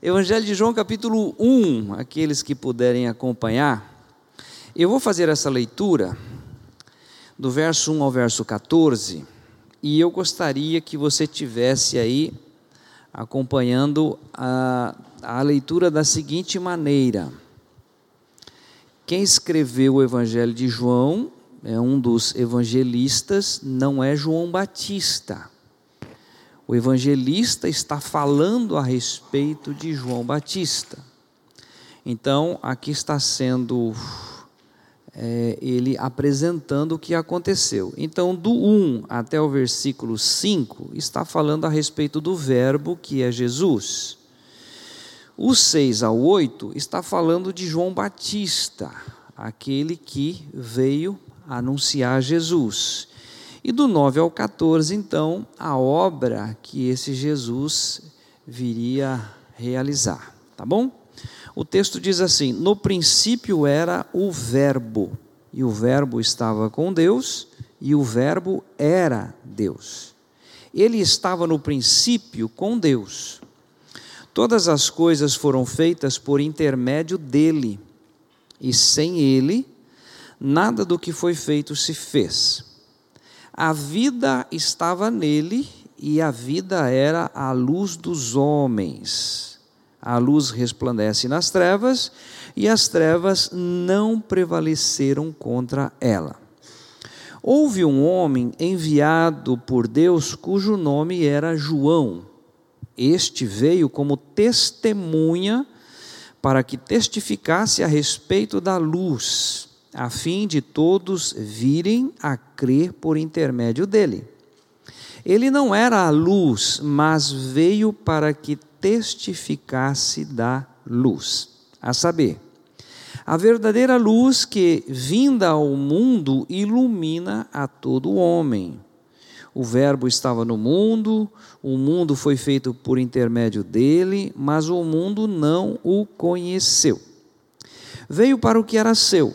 Evangelho de João, capítulo 1, aqueles que puderem acompanhar. Eu vou fazer essa leitura do verso 1 ao verso 14, e eu gostaria que você tivesse aí acompanhando a, a leitura da seguinte maneira. Quem escreveu o Evangelho de João é um dos evangelistas, não é João Batista. O evangelista está falando a respeito de João Batista. Então, aqui está sendo é, ele apresentando o que aconteceu. Então, do 1 até o versículo 5, está falando a respeito do Verbo que é Jesus. O 6 ao 8 está falando de João Batista, aquele que veio anunciar Jesus. E do 9 ao 14, então, a obra que esse Jesus viria realizar, tá bom? O texto diz assim: No princípio era o Verbo, e o Verbo estava com Deus, e o Verbo era Deus. Ele estava no princípio com Deus. Todas as coisas foram feitas por intermédio dele, e sem ele, nada do que foi feito se fez. A vida estava nele e a vida era a luz dos homens. A luz resplandece nas trevas e as trevas não prevaleceram contra ela. Houve um homem enviado por Deus cujo nome era João. Este veio como testemunha para que testificasse a respeito da luz a fim de todos virem a crer por intermédio dele. Ele não era a luz, mas veio para que testificasse da luz, a saber, a verdadeira luz que, vinda ao mundo, ilumina a todo homem. O Verbo estava no mundo, o mundo foi feito por intermédio dele, mas o mundo não o conheceu. Veio para o que era seu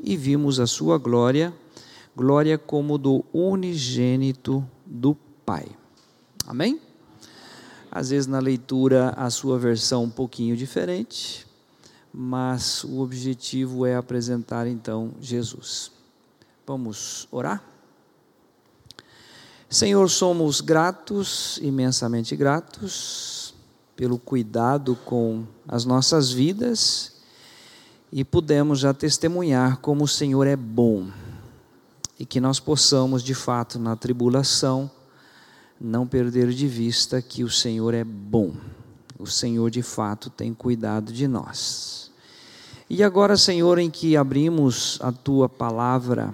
e vimos a sua glória, glória como do unigênito do Pai. Amém? Às vezes na leitura a sua versão um pouquinho diferente, mas o objetivo é apresentar então Jesus. Vamos orar? Senhor, somos gratos, imensamente gratos, pelo cuidado com as nossas vidas e pudemos já testemunhar como o Senhor é bom e que nós possamos, de fato, na tribulação, não perder de vista que o Senhor é bom. O Senhor, de fato, tem cuidado de nós. E agora, Senhor, em que abrimos a tua palavra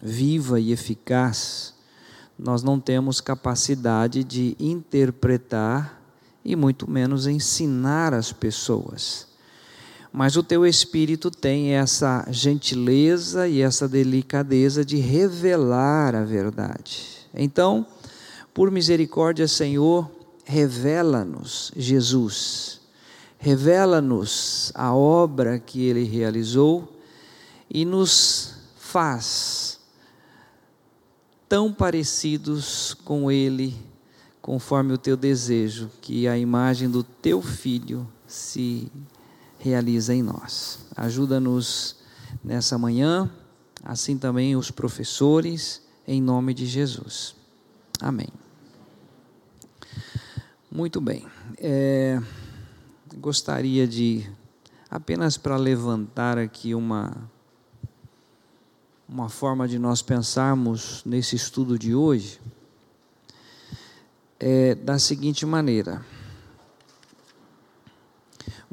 viva e eficaz, nós não temos capacidade de interpretar e muito menos ensinar as pessoas mas o teu espírito tem essa gentileza e essa delicadeza de revelar a verdade. Então, por misericórdia, Senhor, revela-nos Jesus, revela-nos a obra que ele realizou e nos faz tão parecidos com ele, conforme o teu desejo, que a imagem do teu filho se realiza em nós. Ajuda-nos nessa manhã, assim também os professores, em nome de Jesus. Amém. Muito bem. É, gostaria de, apenas para levantar aqui uma, uma forma de nós pensarmos nesse estudo de hoje, é da seguinte maneira.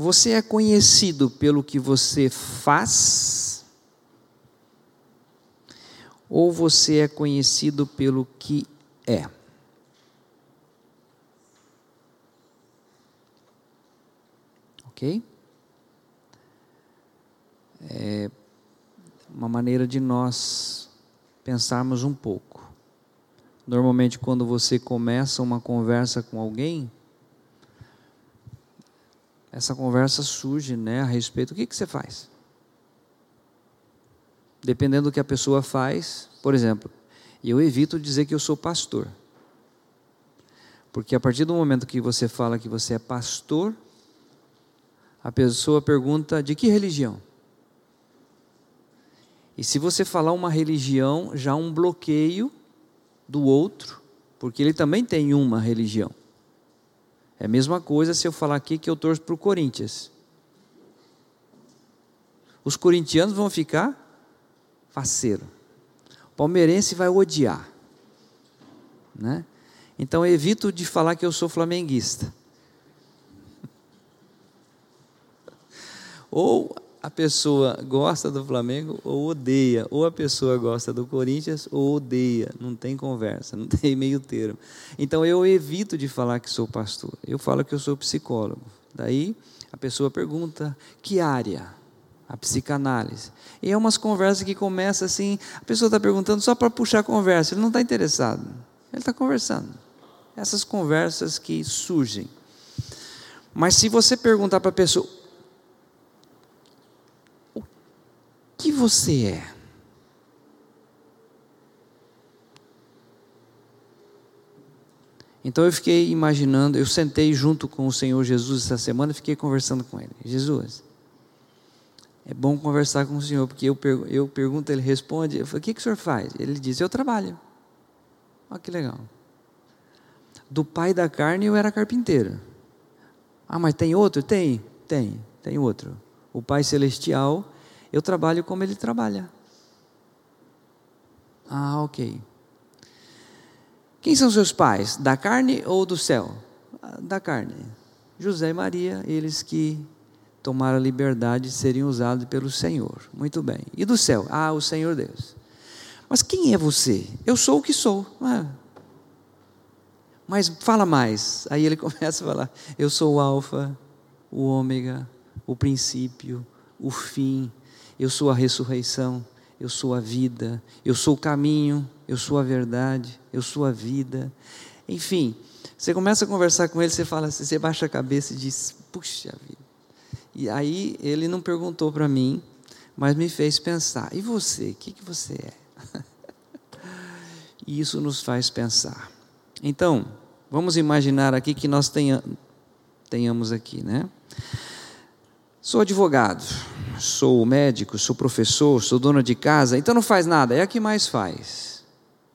Você é conhecido pelo que você faz? Ou você é conhecido pelo que é? Ok? É uma maneira de nós pensarmos um pouco. Normalmente, quando você começa uma conversa com alguém, essa conversa surge né, a respeito do que, que você faz. Dependendo do que a pessoa faz, por exemplo, eu evito dizer que eu sou pastor. Porque a partir do momento que você fala que você é pastor, a pessoa pergunta de que religião? E se você falar uma religião, já um bloqueio do outro, porque ele também tem uma religião. É a mesma coisa se eu falar aqui que eu torço para o Corinthians. Os corintianos vão ficar faceiro. O palmeirense vai odiar. Né? Então eu evito de falar que eu sou flamenguista. Ou a pessoa gosta do Flamengo ou odeia, ou a pessoa gosta do Corinthians ou odeia, não tem conversa, não tem meio termo. Então eu evito de falar que sou pastor, eu falo que eu sou psicólogo. Daí a pessoa pergunta: que área? A psicanálise. E é umas conversas que começam assim, a pessoa está perguntando só para puxar a conversa, ele não está interessado, ele está conversando. Essas conversas que surgem. Mas se você perguntar para a pessoa, que você é? Então eu fiquei imaginando, eu sentei junto com o Senhor Jesus essa semana e fiquei conversando com ele. Jesus, é bom conversar com o Senhor, porque eu, eu pergunto, ele responde. Eu falei, o que, que o Senhor faz? Ele diz, eu trabalho. Olha que legal. Do pai da carne eu era carpinteiro. Ah, mas tem outro? Tem, tem, tem outro. O Pai Celestial eu trabalho como ele trabalha. Ah, ok. Quem são seus pais? Da carne ou do céu? Ah, da carne. José e Maria, eles que tomaram a liberdade de serem usados pelo Senhor. Muito bem. E do céu? Ah, o Senhor Deus. Mas quem é você? Eu sou o que sou. Ah. Mas fala mais. Aí ele começa a falar: Eu sou o Alfa, o Ômega, o princípio, o fim, eu sou a ressurreição, eu sou a vida, eu sou o caminho, eu sou a verdade, eu sou a vida. Enfim, você começa a conversar com ele, você fala assim, você baixa a cabeça e diz: puxa vida. E aí ele não perguntou para mim, mas me fez pensar: e você? O que, que você é? e isso nos faz pensar. Então, vamos imaginar aqui que nós tenha, tenhamos aqui, né? Sou advogado sou médico, sou professor, sou dona de casa, então não faz nada, é a que mais faz.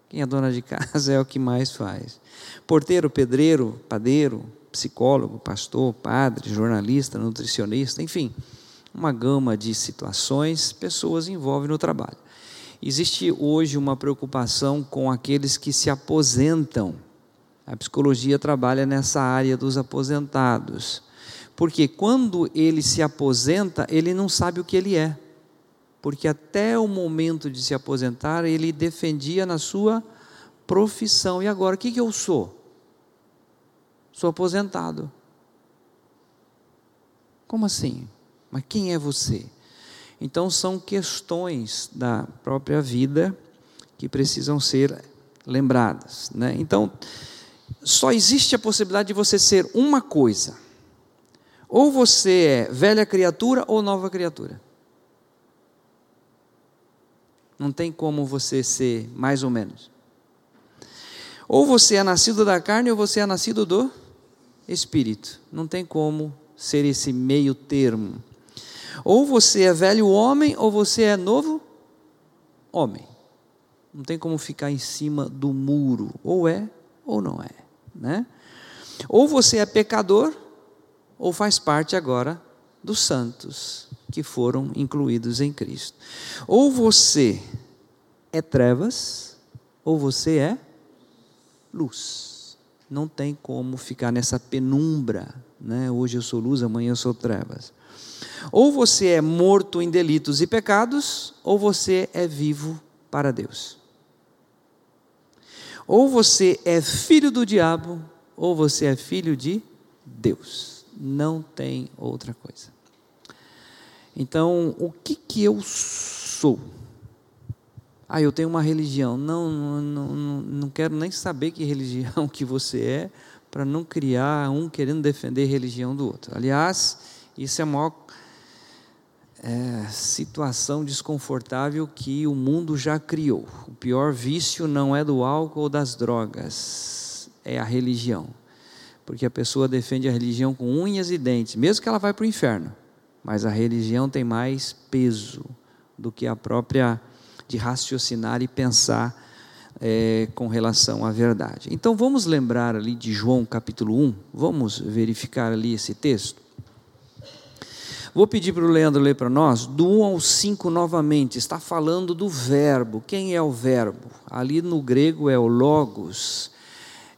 Quem é dona de casa é o que mais faz. Porteiro, pedreiro, padeiro, psicólogo, pastor, padre, jornalista, nutricionista, enfim, uma gama de situações, pessoas envolvem no trabalho. Existe hoje uma preocupação com aqueles que se aposentam. A psicologia trabalha nessa área dos aposentados. Porque quando ele se aposenta, ele não sabe o que ele é. Porque até o momento de se aposentar, ele defendia na sua profissão. E agora, o que, que eu sou? Sou aposentado. Como assim? Mas quem é você? Então, são questões da própria vida que precisam ser lembradas. Né? Então, só existe a possibilidade de você ser uma coisa. Ou você é velha criatura ou nova criatura. Não tem como você ser mais ou menos. Ou você é nascido da carne ou você é nascido do espírito. Não tem como ser esse meio termo. Ou você é velho homem ou você é novo homem. Não tem como ficar em cima do muro. Ou é ou não é, né? Ou você é pecador ou faz parte agora dos santos que foram incluídos em Cristo. Ou você é trevas, ou você é luz. Não tem como ficar nessa penumbra, né? Hoje eu sou luz, amanhã eu sou trevas. Ou você é morto em delitos e pecados, ou você é vivo para Deus. Ou você é filho do diabo, ou você é filho de Deus. Não tem outra coisa. Então, o que que eu sou? Ah, eu tenho uma religião. Não, não, não, não quero nem saber que religião que você é, para não criar um querendo defender a religião do outro. Aliás, isso é a maior é, situação desconfortável que o mundo já criou. O pior vício não é do álcool ou das drogas, é a religião. Porque a pessoa defende a religião com unhas e dentes, mesmo que ela vá para o inferno. Mas a religião tem mais peso do que a própria de raciocinar e pensar é, com relação à verdade. Então vamos lembrar ali de João capítulo 1, vamos verificar ali esse texto. Vou pedir para o Leandro ler para nós, do 1 ao 5 novamente, está falando do verbo. Quem é o verbo? Ali no grego é o logos.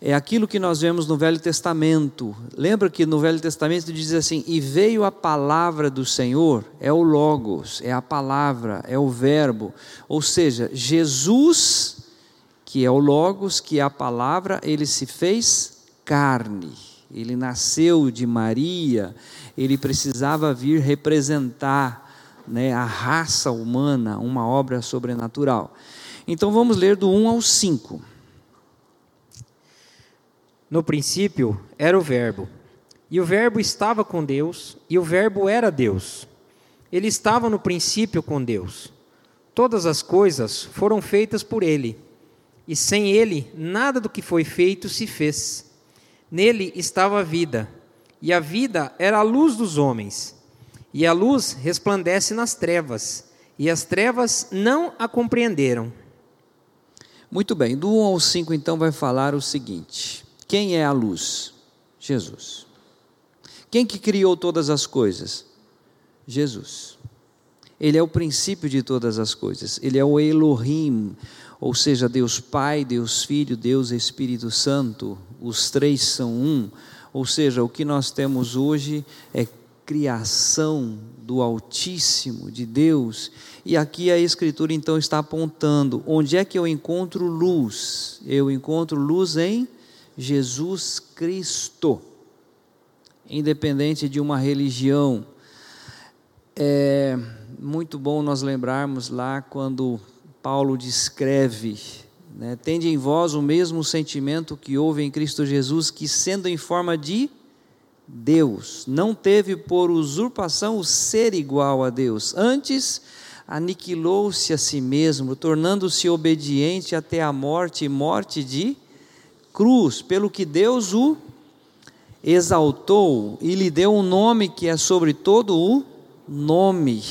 É aquilo que nós vemos no Velho Testamento. Lembra que no Velho Testamento diz assim: e veio a palavra do Senhor, é o logos, é a palavra, é o verbo. Ou seja, Jesus, que é o logos, que é a palavra, ele se fez carne. Ele nasceu de Maria, ele precisava vir representar né, a raça humana, uma obra sobrenatural. Então vamos ler do 1 ao 5. No princípio era o Verbo, e o Verbo estava com Deus, e o Verbo era Deus. Ele estava no princípio com Deus. Todas as coisas foram feitas por ele, e sem ele nada do que foi feito se fez. Nele estava a vida, e a vida era a luz dos homens. E a luz resplandece nas trevas, e as trevas não a compreenderam. Muito bem, do 1 ao 5 então vai falar o seguinte: Quem é a luz? Jesus. Quem que criou todas as coisas? Jesus. Ele é o princípio de todas as coisas. Ele é o Elohim, ou seja, Deus Pai, Deus Filho, Deus Espírito Santo. Os três são um. Ou seja, o que nós temos hoje é criação do Altíssimo, de Deus. E aqui a Escritura então está apontando: onde é que eu encontro luz? Eu encontro luz em Jesus Cristo. Independente de uma religião. É muito bom nós lembrarmos lá quando Paulo descreve né? Tende em vós o mesmo sentimento que houve em Cristo Jesus, que sendo em forma de Deus, não teve por usurpação o ser igual a Deus, antes aniquilou-se a si mesmo, tornando-se obediente até a morte e morte de cruz, pelo que Deus o exaltou e lhe deu um nome que é sobre todo o nome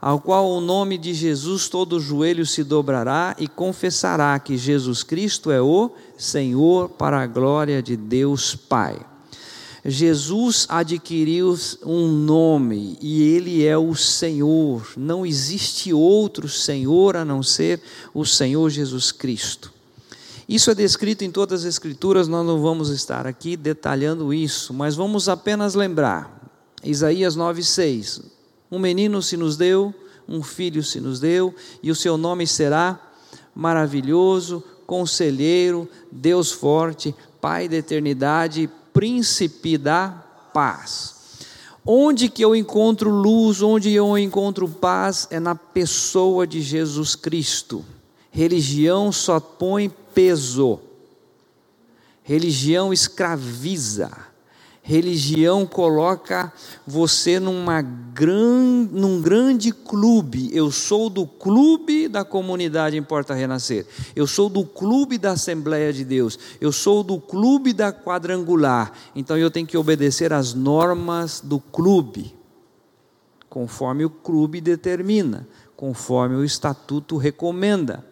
ao qual o nome de Jesus todo joelho se dobrará e confessará que Jesus Cristo é o Senhor para a glória de Deus Pai. Jesus adquiriu um nome e ele é o Senhor. Não existe outro Senhor a não ser o Senhor Jesus Cristo. Isso é descrito em todas as Escrituras, nós não vamos estar aqui detalhando isso, mas vamos apenas lembrar. Isaías 9,6: um menino se nos deu, um filho se nos deu, e o seu nome será maravilhoso, conselheiro, Deus forte, Pai da eternidade, príncipe da paz. Onde que eu encontro luz, onde eu encontro paz, é na pessoa de Jesus Cristo. Religião só põe peso, religião escraviza. Religião coloca você numa gran, num grande clube. Eu sou do clube da comunidade em Porta Renascer. Eu sou do clube da Assembleia de Deus. Eu sou do clube da quadrangular. Então eu tenho que obedecer às normas do clube, conforme o clube determina, conforme o estatuto recomenda.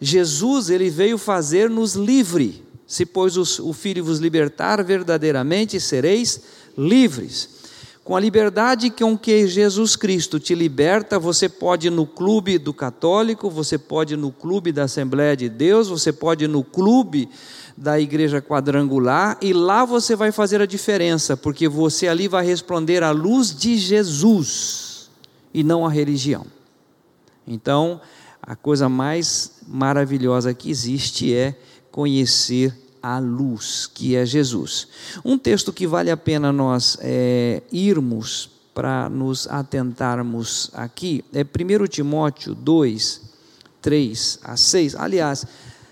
Jesus ele veio fazer-nos livre. Se, pois, o Filho vos libertar, verdadeiramente sereis livres. Com a liberdade com que Jesus Cristo te liberta, você pode ir no clube do católico, você pode ir no clube da Assembleia de Deus, você pode ir no clube da igreja quadrangular, e lá você vai fazer a diferença, porque você ali vai responder à luz de Jesus e não à religião. Então, a coisa mais maravilhosa que existe é conhecer a luz, que é Jesus. Um texto que vale a pena nós é, irmos para nos atentarmos aqui é 1 Timóteo 2, 3 a 6. Aliás,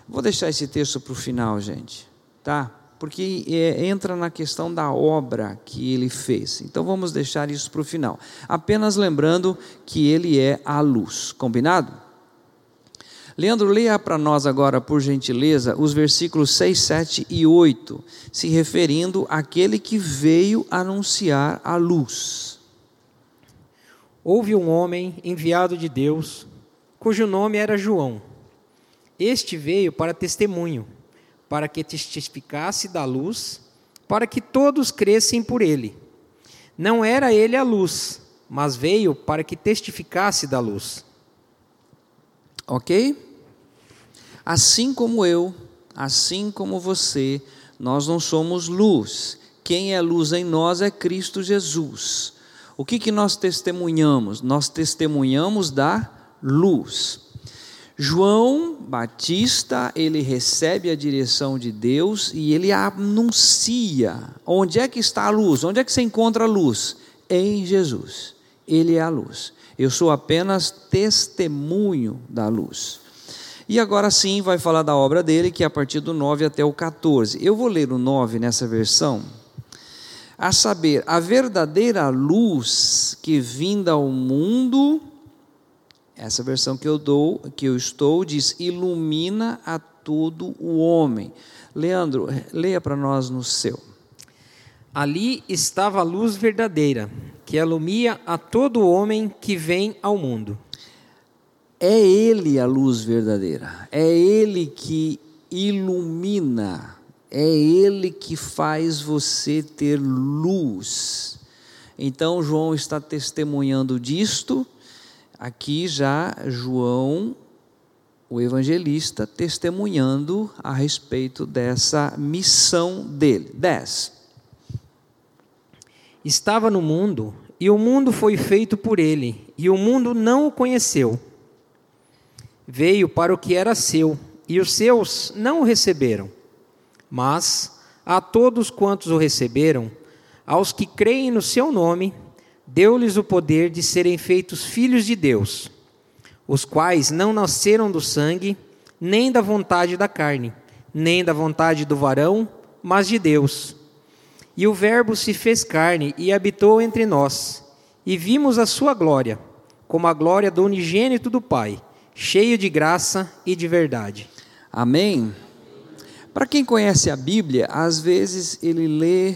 vou deixar esse texto para o final, gente, tá? Porque é, entra na questão da obra que ele fez. Então vamos deixar isso para o final. Apenas lembrando que ele é a luz. Combinado? Leandro, leia para nós agora, por gentileza, os versículos 6, 7 e 8, se referindo àquele que veio anunciar a luz. Houve um homem enviado de Deus, cujo nome era João. Este veio para testemunho, para que testificasse da luz, para que todos crescem por ele. Não era ele a luz, mas veio para que testificasse da luz. Ok? Assim como eu, assim como você, nós não somos luz. Quem é luz em nós é Cristo Jesus. O que, que nós testemunhamos? Nós testemunhamos da luz. João Batista, ele recebe a direção de Deus e ele anuncia. Onde é que está a luz? Onde é que se encontra a luz? Em Jesus. Ele é a luz. Eu sou apenas testemunho da luz. E agora sim vai falar da obra dele, que é a partir do 9 até o 14. Eu vou ler o 9 nessa versão. A saber, a verdadeira luz que vinda ao mundo, essa versão que eu dou, que eu estou, diz: ilumina a todo o homem. Leandro, leia para nós no seu. Ali estava a luz verdadeira, que alumia a todo homem que vem ao mundo. É Ele a luz verdadeira, é Ele que ilumina, é Ele que faz você ter luz. Então, João está testemunhando disto, aqui já João, o evangelista, testemunhando a respeito dessa missão dele. 10. Estava no mundo, e o mundo foi feito por ele, e o mundo não o conheceu. Veio para o que era seu, e os seus não o receberam. Mas a todos quantos o receberam, aos que creem no seu nome, deu-lhes o poder de serem feitos filhos de Deus, os quais não nasceram do sangue, nem da vontade da carne, nem da vontade do varão, mas de Deus. E o Verbo se fez carne e habitou entre nós, e vimos a sua glória, como a glória do unigênito do Pai cheio de graça e de verdade. Amém? Para quem conhece a Bíblia, às vezes ele lê.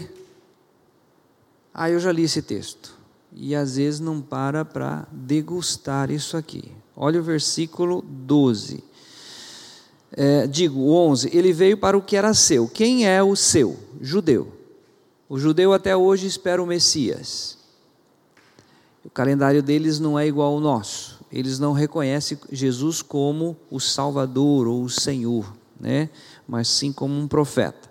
Ah, eu já li esse texto. E às vezes não para para degustar isso aqui. Olha o versículo 12. É, digo, 11. Ele veio para o que era seu. Quem é o seu? Judeu. O judeu até hoje espera o Messias. O calendário deles não é igual ao nosso eles não reconhecem Jesus como o Salvador ou o Senhor, né? mas sim como um profeta.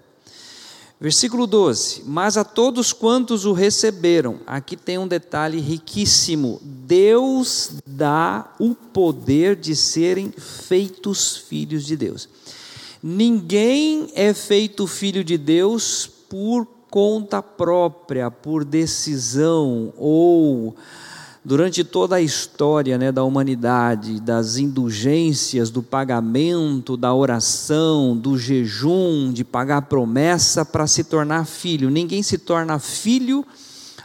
Versículo 12: Mas a todos quantos o receberam, aqui tem um detalhe riquíssimo: Deus dá o poder de serem feitos filhos de Deus. Ninguém é feito filho de Deus por conta própria, por decisão ou durante toda a história né, da humanidade, das indulgências, do pagamento, da oração, do jejum, de pagar promessa para se tornar filho. Ninguém se torna filho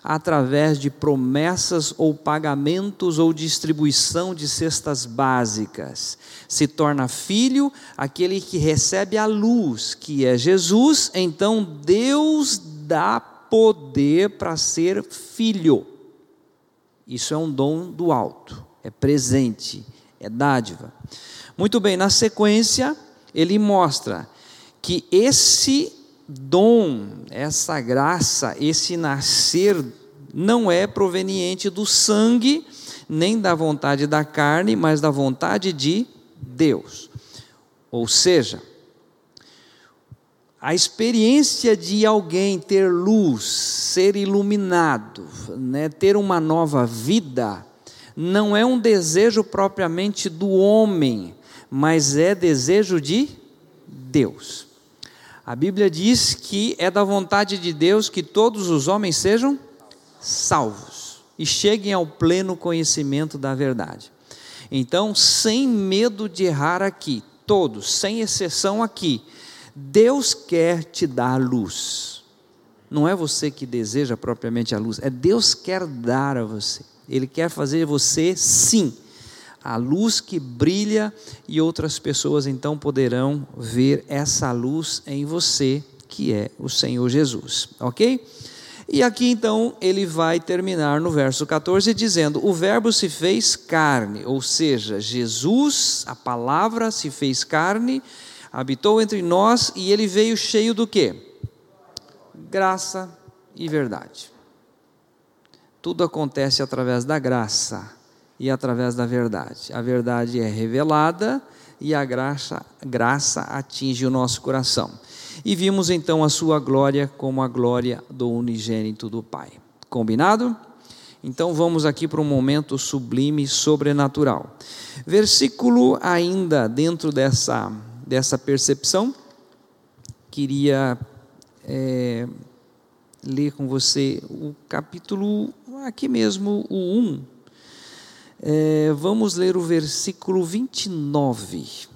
através de promessas ou pagamentos ou distribuição de cestas básicas. Se torna filho aquele que recebe a luz, que é Jesus, então Deus dá poder para ser filho. Isso é um dom do alto, é presente, é dádiva. Muito bem, na sequência, ele mostra que esse dom, essa graça, esse nascer, não é proveniente do sangue, nem da vontade da carne, mas da vontade de Deus. Ou seja, a experiência de alguém ter luz, ser iluminado, né, ter uma nova vida, não é um desejo propriamente do homem, mas é desejo de Deus. A Bíblia diz que é da vontade de Deus que todos os homens sejam salvos e cheguem ao pleno conhecimento da verdade. Então, sem medo de errar aqui, todos, sem exceção aqui, Deus quer te dar luz. Não é você que deseja propriamente a luz, é Deus quer dar a você. Ele quer fazer você, sim, a luz que brilha e outras pessoas então poderão ver essa luz em você, que é o Senhor Jesus, ok? E aqui então ele vai terminar no verso 14 dizendo: O Verbo se fez carne, ou seja, Jesus, a palavra se fez carne habitou entre nós e ele veio cheio do quê? Graça e verdade. Tudo acontece através da graça e através da verdade. A verdade é revelada e a graça, graça atinge o nosso coração. E vimos então a sua glória como a glória do unigênito do Pai. Combinado? Então vamos aqui para um momento sublime sobrenatural. Versículo ainda dentro dessa dessa percepção, queria é, ler com você o capítulo, aqui mesmo, o 1. É, vamos ler o versículo 29.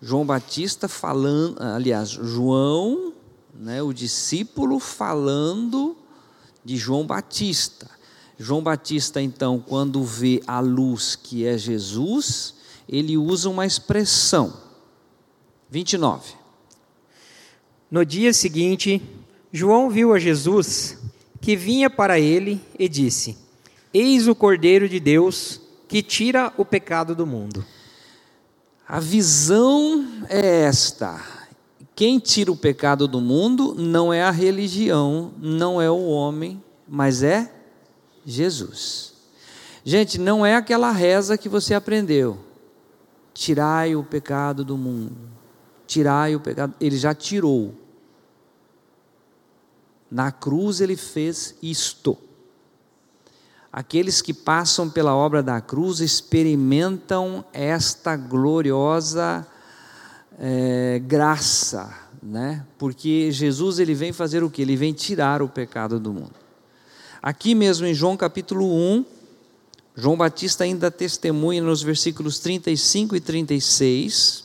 João Batista falando, aliás, João, né, o discípulo falando de João Batista. João Batista, então, quando vê a luz que é Jesus, ele usa uma expressão. 29. No dia seguinte, João viu a Jesus que vinha para ele e disse: Eis o Cordeiro de Deus que tira o pecado do mundo. A visão é esta: quem tira o pecado do mundo não é a religião, não é o homem, mas é Jesus. Gente, não é aquela reza que você aprendeu. Tirai o pecado do mundo. Tirai o pecado. Ele já tirou. Na cruz ele fez isto. Aqueles que passam pela obra da cruz experimentam esta gloriosa é, graça, né? Porque Jesus ele vem fazer o que? Ele vem tirar o pecado do mundo. Aqui mesmo em João capítulo 1, João Batista ainda testemunha nos versículos 35 e 36.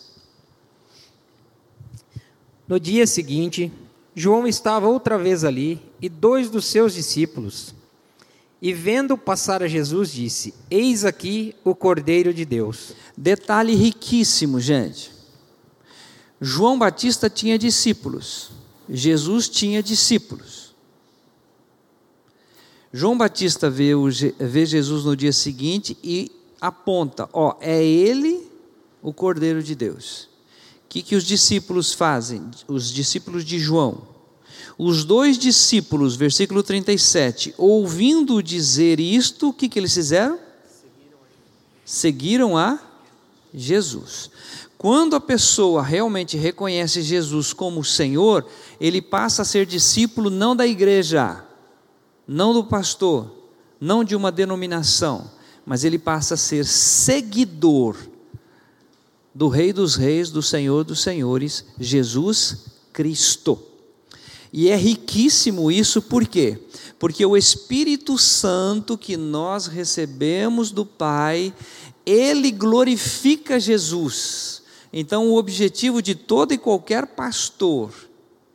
No dia seguinte, João estava outra vez ali e dois dos seus discípulos. E vendo passar a Jesus, disse: Eis aqui o Cordeiro de Deus. Detalhe riquíssimo, gente. João Batista tinha discípulos, Jesus tinha discípulos. João Batista vê, o, vê Jesus no dia seguinte e aponta: ó, é ele o Cordeiro de Deus. O que, que os discípulos fazem? Os discípulos de João. Os dois discípulos, versículo 37, ouvindo dizer isto, o que, que eles fizeram? Seguiram a Jesus. Quando a pessoa realmente reconhece Jesus como Senhor, ele passa a ser discípulo não da igreja, não do pastor, não de uma denominação, mas ele passa a ser seguidor do Rei dos Reis, do Senhor dos Senhores, Jesus Cristo. E é riquíssimo isso, por quê? Porque o Espírito Santo que nós recebemos do Pai, ele glorifica Jesus. Então, o objetivo de todo e qualquer pastor,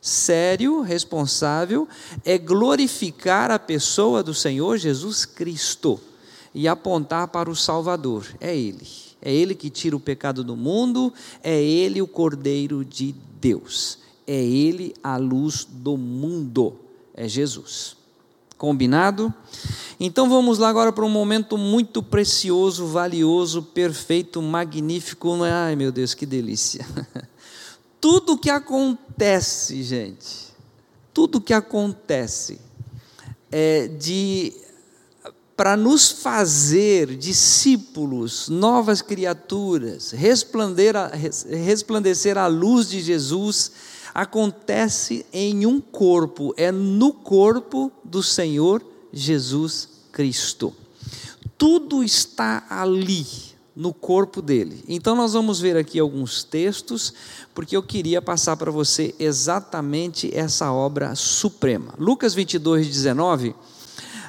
sério, responsável, é glorificar a pessoa do Senhor Jesus Cristo e apontar para o Salvador. É Ele. É Ele que tira o pecado do mundo, é Ele o Cordeiro de Deus. É Ele a luz do mundo. É Jesus. Combinado? Então vamos lá agora para um momento muito precioso, valioso, perfeito, magnífico. Ai meu Deus, que delícia! tudo que acontece, gente, tudo que acontece é de para nos fazer discípulos, novas criaturas, resplandecer a, resplandecer a luz de Jesus, acontece em um corpo, é no corpo do Senhor Jesus Cristo. Tudo está ali, no corpo dele. Então nós vamos ver aqui alguns textos, porque eu queria passar para você exatamente essa obra suprema. Lucas 22, 19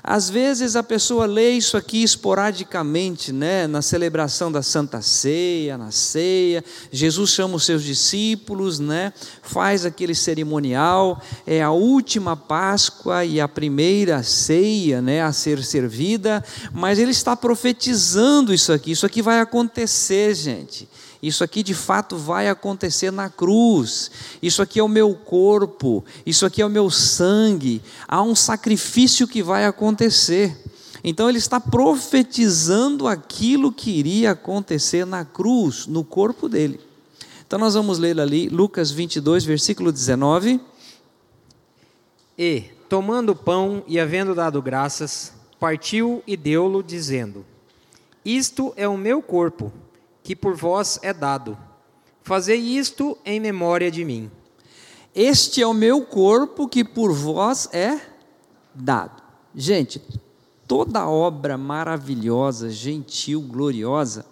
às vezes a pessoa lê isso aqui esporadicamente, né, na celebração da Santa Ceia, na ceia. Jesus chama os seus discípulos, né, faz aquele cerimonial. É a última Páscoa e a primeira ceia, né, a ser servida. Mas ele está profetizando isso aqui. Isso aqui vai acontecer, gente. Isso aqui de fato vai acontecer na cruz. Isso aqui é o meu corpo. Isso aqui é o meu sangue. Há um sacrifício que vai acontecer. Então ele está profetizando aquilo que iria acontecer na cruz, no corpo dele. Então nós vamos ler ali Lucas 22, versículo 19. E, tomando o pão e havendo dado graças, partiu e deu-lo, dizendo: Isto é o meu corpo que por vós é dado. Fazei isto em memória de mim. Este é o meu corpo que por vós é dado. Gente, toda obra maravilhosa, gentil, gloriosa,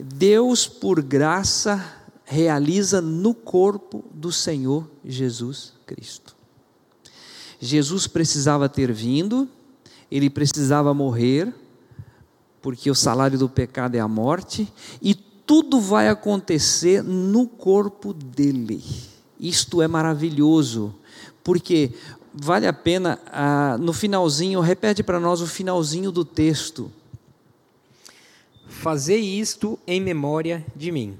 Deus, por graça, realiza no corpo do Senhor Jesus Cristo. Jesus precisava ter vindo, ele precisava morrer, porque o salário do pecado é a morte, e tudo vai acontecer no corpo dele. Isto é maravilhoso, porque vale a pena, ah, no finalzinho, repete para nós o finalzinho do texto. Fazei isto em memória de mim.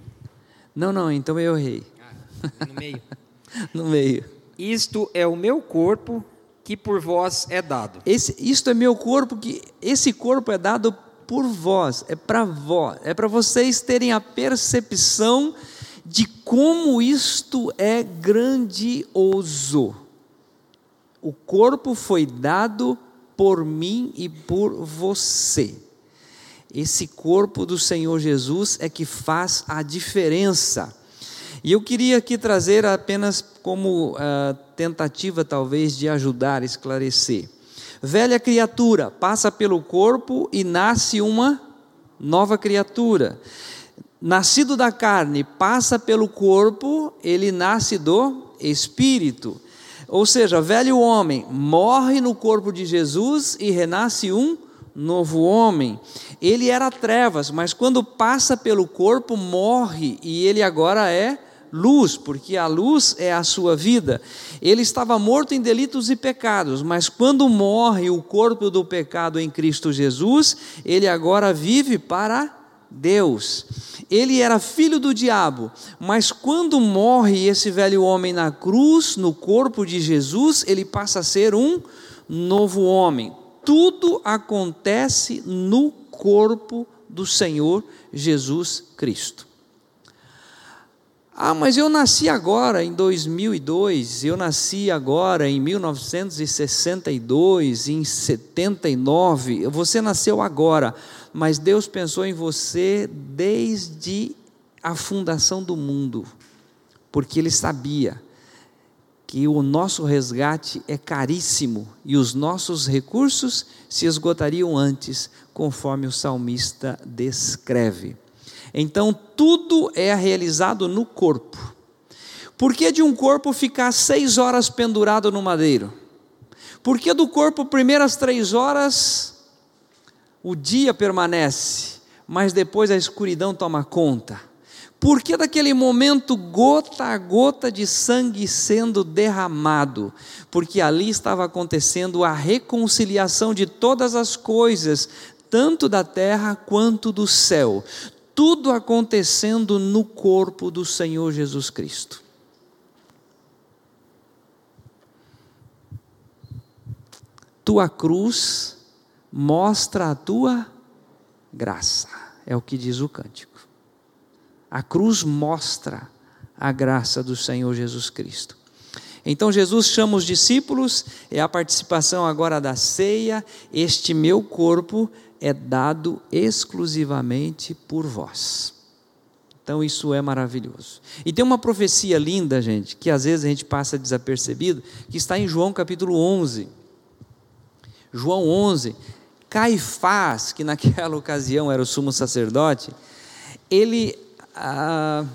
Não, não, então eu errei. Ah, no meio. no meio. Isto é o meu corpo que por vós é dado. Esse, isto é meu corpo que esse corpo é dado por vós, é para vós, é para vocês terem a percepção de como isto é grandioso. O corpo foi dado por mim e por você. Esse corpo do Senhor Jesus é que faz a diferença. E eu queria aqui trazer apenas como uh, tentativa, talvez, de ajudar esclarecer. Velha criatura passa pelo corpo e nasce uma nova criatura. Nascido da carne passa pelo corpo, ele nasce do espírito. Ou seja, velho homem morre no corpo de Jesus e renasce um novo homem. Ele era trevas, mas quando passa pelo corpo, morre e ele agora é luz, porque a luz é a sua vida. Ele estava morto em delitos e pecados, mas quando morre o corpo do pecado em Cristo Jesus, ele agora vive para Deus. Ele era filho do diabo, mas quando morre esse velho homem na cruz, no corpo de Jesus, ele passa a ser um novo homem. Tudo acontece no corpo do Senhor Jesus Cristo. Ah, mas eu nasci agora em 2002, eu nasci agora em 1962, em 79. Você nasceu agora, mas Deus pensou em você desde a fundação do mundo, porque Ele sabia que o nosso resgate é caríssimo e os nossos recursos se esgotariam antes, conforme o salmista descreve. Então, tudo é realizado no corpo. Por que de um corpo ficar seis horas pendurado no madeiro? Por que do corpo, primeiras três horas, o dia permanece, mas depois a escuridão toma conta? Por que daquele momento gota a gota de sangue sendo derramado? Porque ali estava acontecendo a reconciliação de todas as coisas, tanto da terra quanto do céu tudo acontecendo no corpo do Senhor Jesus Cristo. Tua cruz mostra a tua graça, é o que diz o cântico. A cruz mostra a graça do Senhor Jesus Cristo. Então Jesus chama os discípulos, é a participação agora da ceia, este meu corpo é dado exclusivamente por vós. Então isso é maravilhoso. E tem uma profecia linda, gente, que às vezes a gente passa desapercebido, que está em João capítulo 11. João 11, Caifás, que naquela ocasião era o sumo sacerdote, ele, ah,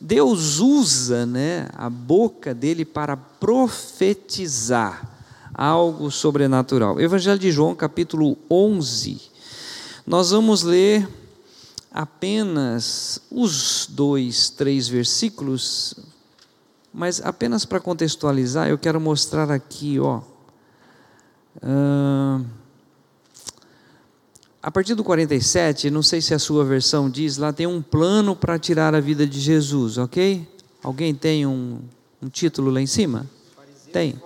Deus usa né, a boca dele para profetizar algo sobrenatural. Evangelho de João, capítulo 11. Nós vamos ler apenas os dois, três versículos, mas apenas para contextualizar, eu quero mostrar aqui, ó. Uh, a partir do 47, não sei se a sua versão diz, lá tem um plano para tirar a vida de Jesus, ok? Alguém tem um, um título lá em cima? Tem.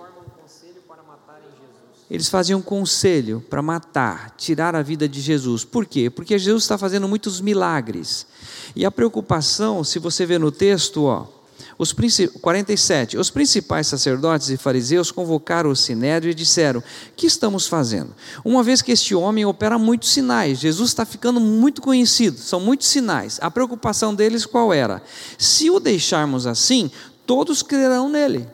Eles faziam um conselho para matar, tirar a vida de Jesus. Por quê? Porque Jesus está fazendo muitos milagres. E a preocupação, se você vê no texto, ó, os 47. Os principais sacerdotes e fariseus convocaram o sinédrio e disseram: Que estamos fazendo? Uma vez que este homem opera muitos sinais, Jesus está ficando muito conhecido, são muitos sinais. A preocupação deles qual era? Se o deixarmos assim, todos crerão nele.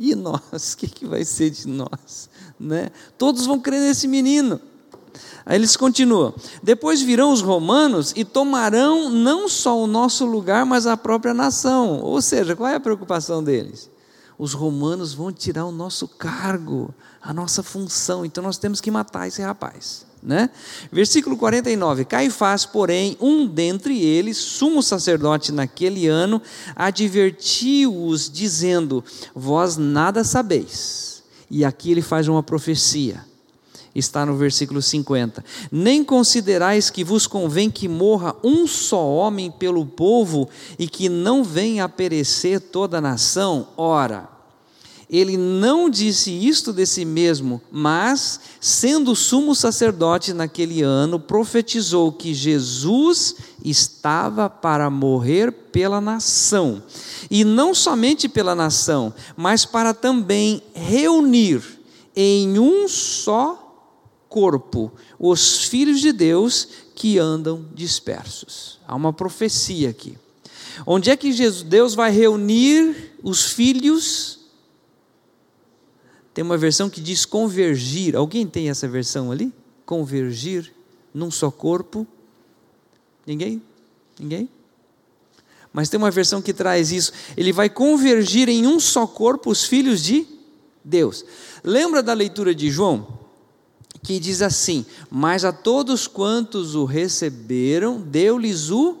E nós? O que, que vai ser de nós? Né? Todos vão crer nesse menino. Aí eles continuam: depois virão os romanos e tomarão não só o nosso lugar, mas a própria nação. Ou seja, qual é a preocupação deles? Os romanos vão tirar o nosso cargo, a nossa função, então nós temos que matar esse rapaz. Né? Versículo 49: Caifás, porém, um dentre eles, sumo sacerdote naquele ano, advertiu-os, dizendo: Vós nada sabeis. E aqui ele faz uma profecia está no versículo 50. Nem considerais que vos convém que morra um só homem pelo povo e que não venha a perecer toda a nação? Ora, ele não disse isto de si mesmo, mas, sendo sumo sacerdote naquele ano, profetizou que Jesus estava para morrer pela nação, e não somente pela nação, mas para também reunir em um só corpo os filhos de Deus que andam dispersos. Há uma profecia aqui. Onde é que Jesus, Deus vai reunir os filhos? Tem uma versão que diz convergir. Alguém tem essa versão ali? Convergir num só corpo? Ninguém? Ninguém? Mas tem uma versão que traz isso. Ele vai convergir em um só corpo os filhos de Deus. Lembra da leitura de João? que diz assim: Mas a todos quantos o receberam, deu-lhes o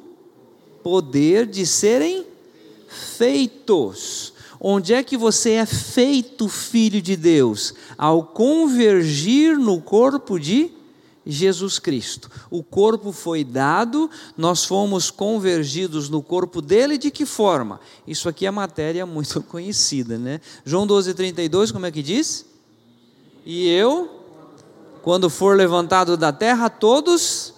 poder de serem feitos. Onde é que você é feito filho de Deus? Ao convergir no corpo de Jesus Cristo. O corpo foi dado, nós fomos convergidos no corpo dele, de que forma? Isso aqui é matéria muito conhecida, né? João 12,32, como é que diz? E eu quando for levantado da terra, todos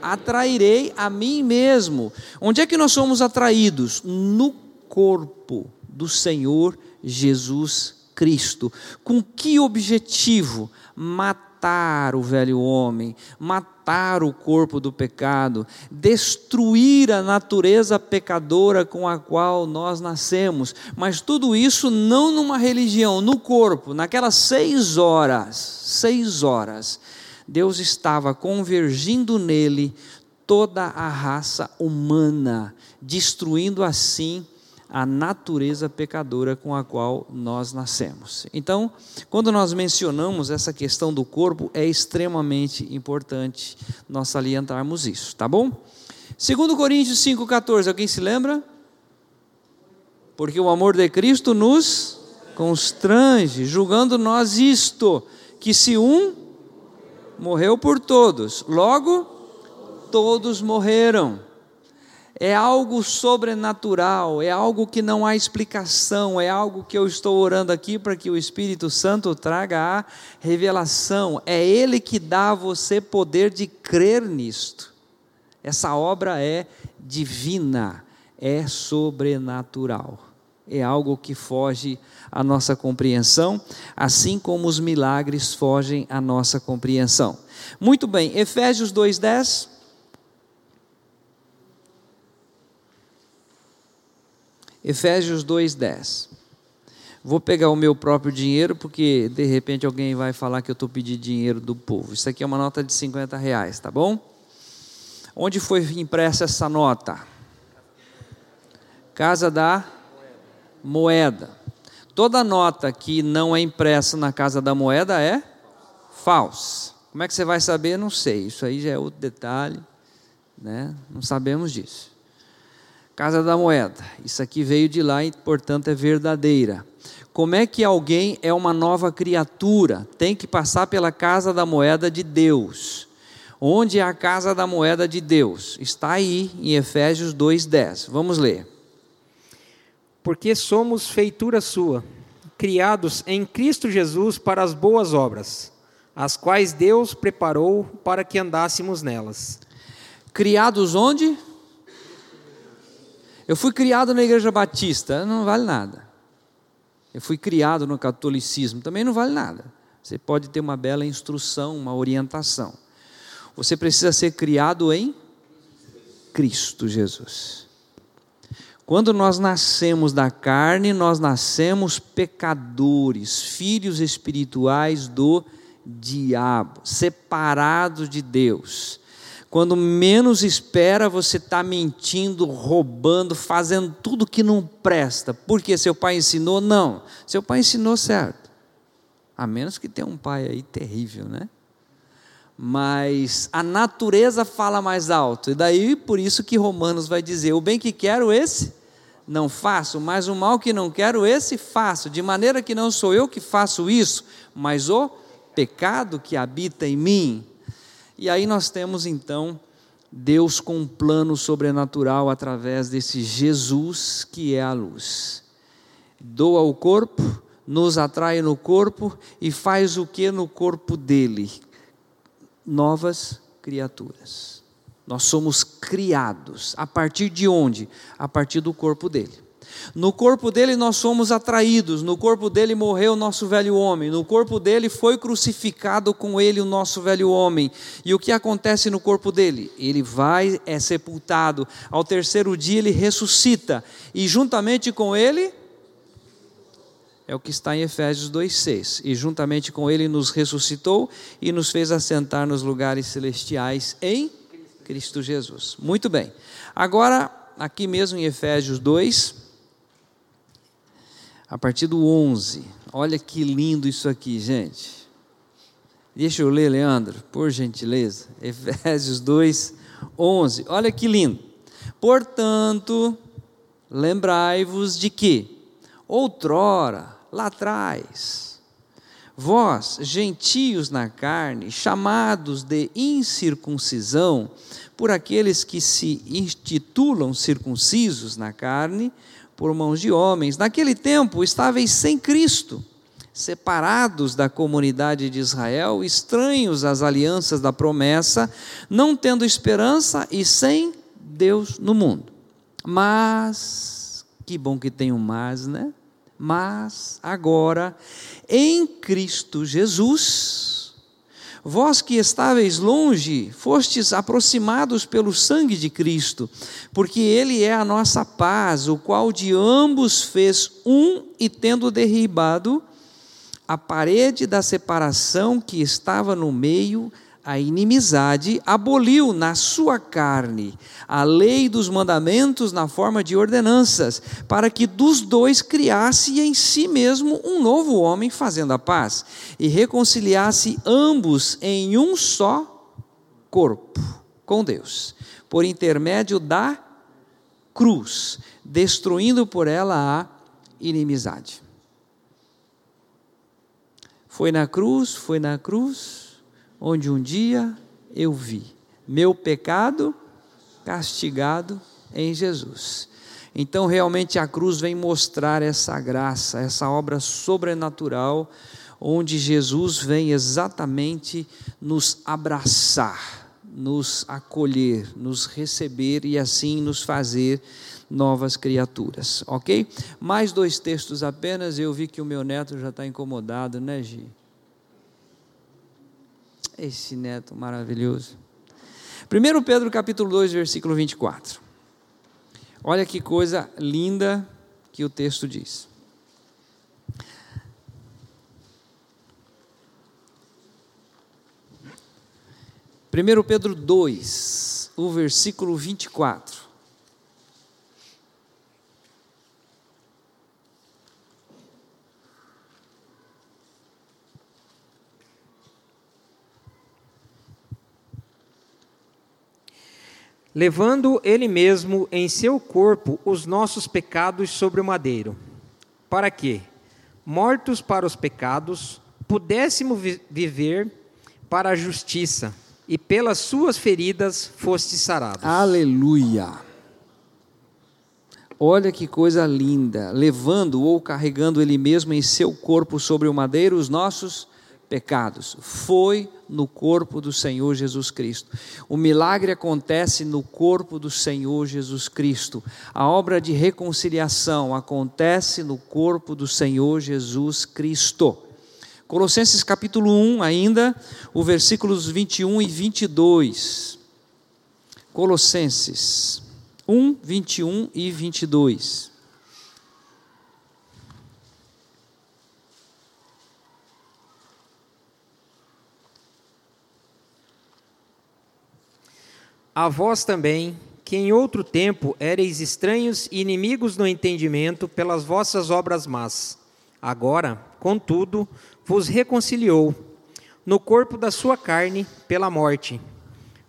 atrairei a mim mesmo. Onde é que nós somos atraídos? No corpo do Senhor Jesus Cristo. Com que objetivo? Matar o velho homem, matar o corpo do pecado, destruir a natureza pecadora com a qual nós nascemos. Mas tudo isso não numa religião, no corpo, naquelas seis horas, seis horas, Deus estava convergindo nele toda a raça humana, destruindo assim a natureza pecadora com a qual nós nascemos. Então, quando nós mencionamos essa questão do corpo, é extremamente importante nós salientarmos isso, tá bom? Segundo Coríntios 5:14, alguém se lembra? Porque o amor de Cristo nos constrange, julgando nós isto, que se um morreu por todos, logo todos morreram é algo sobrenatural, é algo que não há explicação, é algo que eu estou orando aqui para que o Espírito Santo traga a revelação. É Ele que dá a você poder de crer nisto. Essa obra é divina, é sobrenatural. É algo que foge à nossa compreensão, assim como os milagres fogem à nossa compreensão. Muito bem, Efésios 2,10. Efésios 2:10. Vou pegar o meu próprio dinheiro, porque de repente alguém vai falar que eu estou pedindo dinheiro do povo. Isso aqui é uma nota de 50 reais, tá bom? Onde foi impressa essa nota? Casa da Moeda. Toda nota que não é impressa na Casa da Moeda é falsa. Como é que você vai saber? Não sei. Isso aí já é outro detalhe, né? Não sabemos disso. Casa da Moeda. Isso aqui veio de lá e, portanto, é verdadeira. Como é que alguém é uma nova criatura? Tem que passar pela casa da moeda de Deus. Onde é a casa da moeda de Deus? Está aí em Efésios 2:10. Vamos ler. Porque somos feitura sua, criados em Cristo Jesus para as boas obras, as quais Deus preparou para que andássemos nelas. Criados onde? Eu fui criado na igreja batista, não vale nada. Eu fui criado no catolicismo, também não vale nada. Você pode ter uma bela instrução, uma orientação. Você precisa ser criado em Cristo Jesus. Quando nós nascemos da carne, nós nascemos pecadores, filhos espirituais do diabo, separados de Deus. Quando menos espera, você está mentindo, roubando, fazendo tudo que não presta. Porque seu pai ensinou? Não. Seu pai ensinou certo. A menos que tenha um pai aí terrível, né? Mas a natureza fala mais alto. E daí, por isso que Romanos vai dizer: o bem que quero, esse não faço, mas o mal que não quero, esse faço. De maneira que não sou eu que faço isso, mas o pecado que habita em mim. E aí nós temos então Deus com um plano sobrenatural através desse Jesus que é a luz. Doa o corpo, nos atrai no corpo e faz o que no corpo dele? Novas criaturas. Nós somos criados. A partir de onde? A partir do corpo dele. No corpo dele nós somos atraídos, no corpo dele morreu o nosso velho homem, no corpo dele foi crucificado com ele o nosso velho homem. E o que acontece no corpo dele? Ele vai, é sepultado, ao terceiro dia ele ressuscita, e juntamente com ele, é o que está em Efésios 2,6. E juntamente com ele nos ressuscitou e nos fez assentar nos lugares celestiais em Cristo Jesus. Muito bem. Agora, aqui mesmo em Efésios 2, a partir do 11. Olha que lindo isso aqui, gente. Deixa eu ler, Leandro, por gentileza. Efésios 2, 11. Olha que lindo. Portanto, lembrai-vos de que, outrora, lá atrás, vós, gentios na carne, chamados de incircuncisão, por aqueles que se intitulam circuncisos na carne, por mãos de homens. Naquele tempo estáveis sem Cristo, separados da comunidade de Israel, estranhos às alianças da promessa, não tendo esperança e sem Deus no mundo. Mas, que bom que tem um mas, né? Mas agora, em Cristo Jesus, Vós que estáveis longe, fostes aproximados pelo sangue de Cristo, porque Ele é a nossa paz, o qual de ambos fez um e tendo derribado a parede da separação que estava no meio, a inimizade, aboliu na sua carne a lei dos mandamentos na forma de ordenanças, para que dos dois criasse em si mesmo um novo homem, fazendo a paz, e reconciliasse ambos em um só corpo com Deus, por intermédio da cruz, destruindo por ela a inimizade. Foi na cruz, foi na cruz, onde um dia eu vi meu pecado castigado em Jesus. Então, realmente, a cruz vem mostrar essa graça, essa obra sobrenatural, onde Jesus vem exatamente nos abraçar, nos acolher, nos receber e assim nos fazer novas criaturas, ok? Mais dois textos apenas, eu vi que o meu neto já está incomodado, né, Gi? Esse neto maravilhoso. 1 Pedro capítulo 2, versículo 24. Olha que coisa linda que o texto diz. Primeiro Pedro 2, o versículo 24. Levando ele mesmo em seu corpo os nossos pecados sobre o madeiro, para que, mortos para os pecados, pudéssemos vi viver para a justiça, e pelas suas feridas foste sarados. Aleluia! Olha que coisa linda, levando ou carregando ele mesmo em seu corpo sobre o madeiro os nossos pecados. Foi no corpo do Senhor Jesus Cristo. O milagre acontece no corpo do Senhor Jesus Cristo. A obra de reconciliação acontece no corpo do Senhor Jesus Cristo. Colossenses capítulo 1, ainda, o versículos 21 e 22. Colossenses 1, 21 e 22. A vós também, que em outro tempo ereis estranhos e inimigos no entendimento pelas vossas obras más, agora, contudo, vos reconciliou no corpo da sua carne pela morte,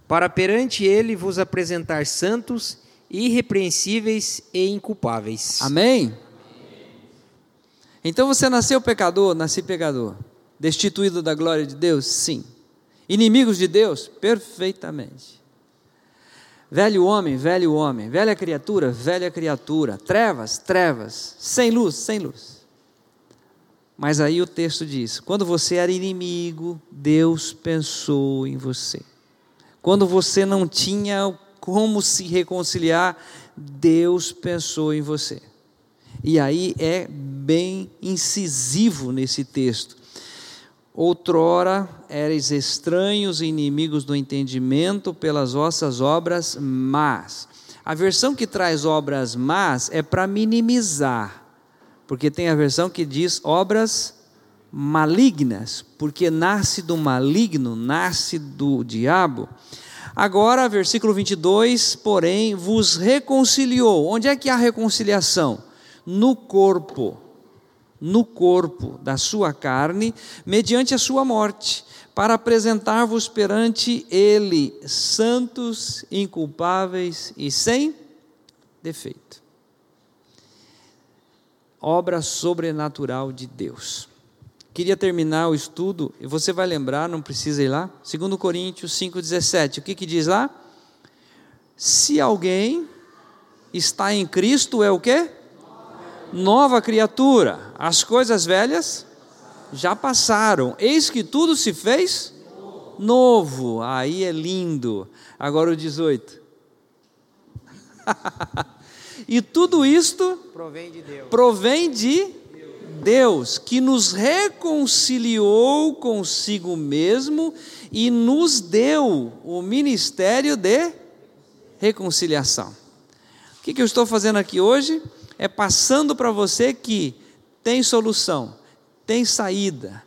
para perante ele vos apresentar santos, irrepreensíveis e inculpáveis. Amém? Então você nasceu pecador, nasci pecador. Destituído da glória de Deus? Sim. Inimigos de Deus? Perfeitamente. Velho homem, velho homem. Velha criatura, velha criatura. Trevas, trevas. Sem luz, sem luz. Mas aí o texto diz: quando você era inimigo, Deus pensou em você. Quando você não tinha como se reconciliar, Deus pensou em você. E aí é bem incisivo nesse texto. Outrora eres estranhos e inimigos do entendimento pelas vossas obras más. A versão que traz obras más é para minimizar, porque tem a versão que diz obras malignas, porque nasce do maligno, nasce do diabo. Agora, versículo 22, porém, vos reconciliou. Onde é que há reconciliação? No corpo no corpo da sua carne, mediante a sua morte, para apresentar-vos perante Ele santos, inculpáveis e sem defeito. Obra sobrenatural de Deus. Queria terminar o estudo, e você vai lembrar, não precisa ir lá, 2 Coríntios 5,17. O que, que diz lá? Se alguém está em Cristo, é o quê? Nova criatura, as coisas velhas já passaram, eis que tudo se fez novo. Aí é lindo. Agora o 18. e tudo isto provém de Deus. Provém de Deus, que nos reconciliou consigo mesmo e nos deu o ministério de reconciliação. O que, que eu estou fazendo aqui hoje? É passando para você que tem solução, tem saída,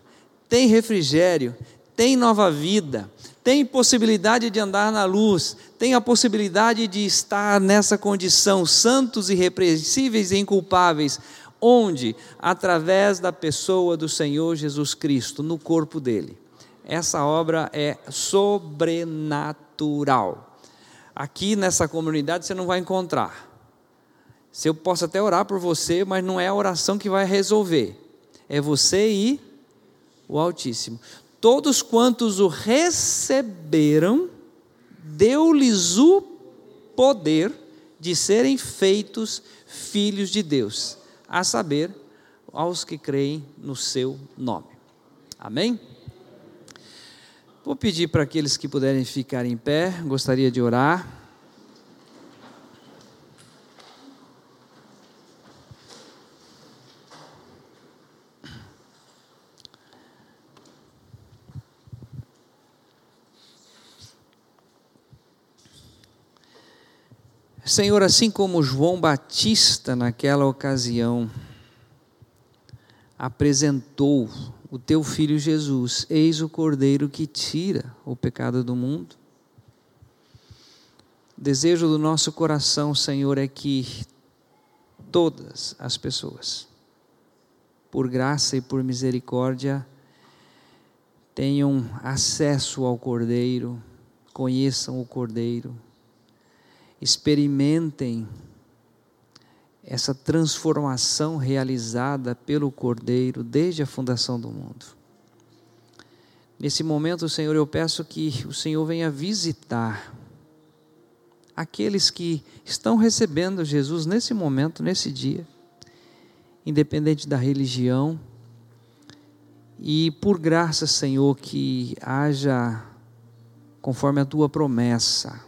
tem refrigério, tem nova vida, tem possibilidade de andar na luz, tem a possibilidade de estar nessa condição, santos, irrepreensíveis e inculpáveis, onde? Através da pessoa do Senhor Jesus Cristo, no corpo dele. Essa obra é sobrenatural. Aqui nessa comunidade você não vai encontrar se eu posso até orar por você, mas não é a oração que vai resolver. É você e o Altíssimo. Todos quantos o receberam, deu-lhes o poder de serem feitos filhos de Deus, a saber, aos que creem no seu nome. Amém? Vou pedir para aqueles que puderem ficar em pé, gostaria de orar. Senhor, assim como João Batista naquela ocasião apresentou o teu filho Jesus, eis o cordeiro que tira o pecado do mundo. O desejo do nosso coração, Senhor, é que todas as pessoas, por graça e por misericórdia, tenham acesso ao Cordeiro, conheçam o Cordeiro, experimentem essa transformação realizada pelo Cordeiro desde a fundação do mundo. Nesse momento, Senhor, eu peço que o Senhor venha visitar aqueles que estão recebendo Jesus nesse momento, nesse dia, independente da religião, e por graça, Senhor, que haja, conforme a tua promessa,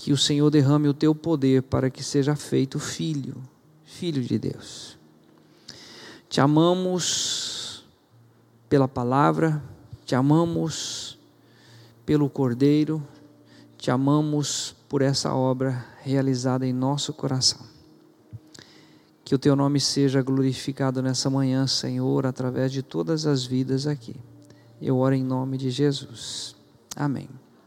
que o Senhor derrame o teu poder para que seja feito filho, filho de Deus. Te amamos pela palavra, te amamos pelo Cordeiro, te amamos por essa obra realizada em nosso coração. Que o teu nome seja glorificado nessa manhã, Senhor, através de todas as vidas aqui. Eu oro em nome de Jesus. Amém.